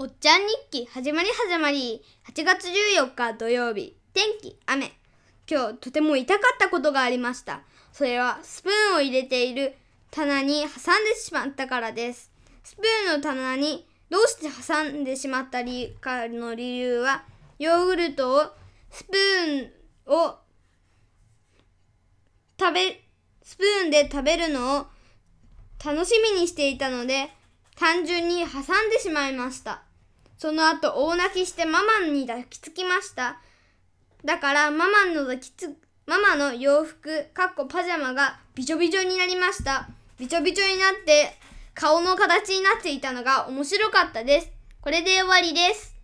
おっちゃん日記始まり始まり。8月14日土曜日。天気雨。今日とても痛かったことがありました。それはスプーンを入れている棚に挟んでしまったからです。スプーンの棚にどうして挟んでしまったりかの理由はヨーグルトをスプーンを食べスプーンで食べるのを楽しみにしていたので単純に挟んでしまいました。その後大泣きしてママに抱きつきました。だからママの抱きつ、ママの洋服、かっこパジャマがびちょびちょになりました。びちょびちょになって顔の形になっていたのが面白かったです。これで終わりです。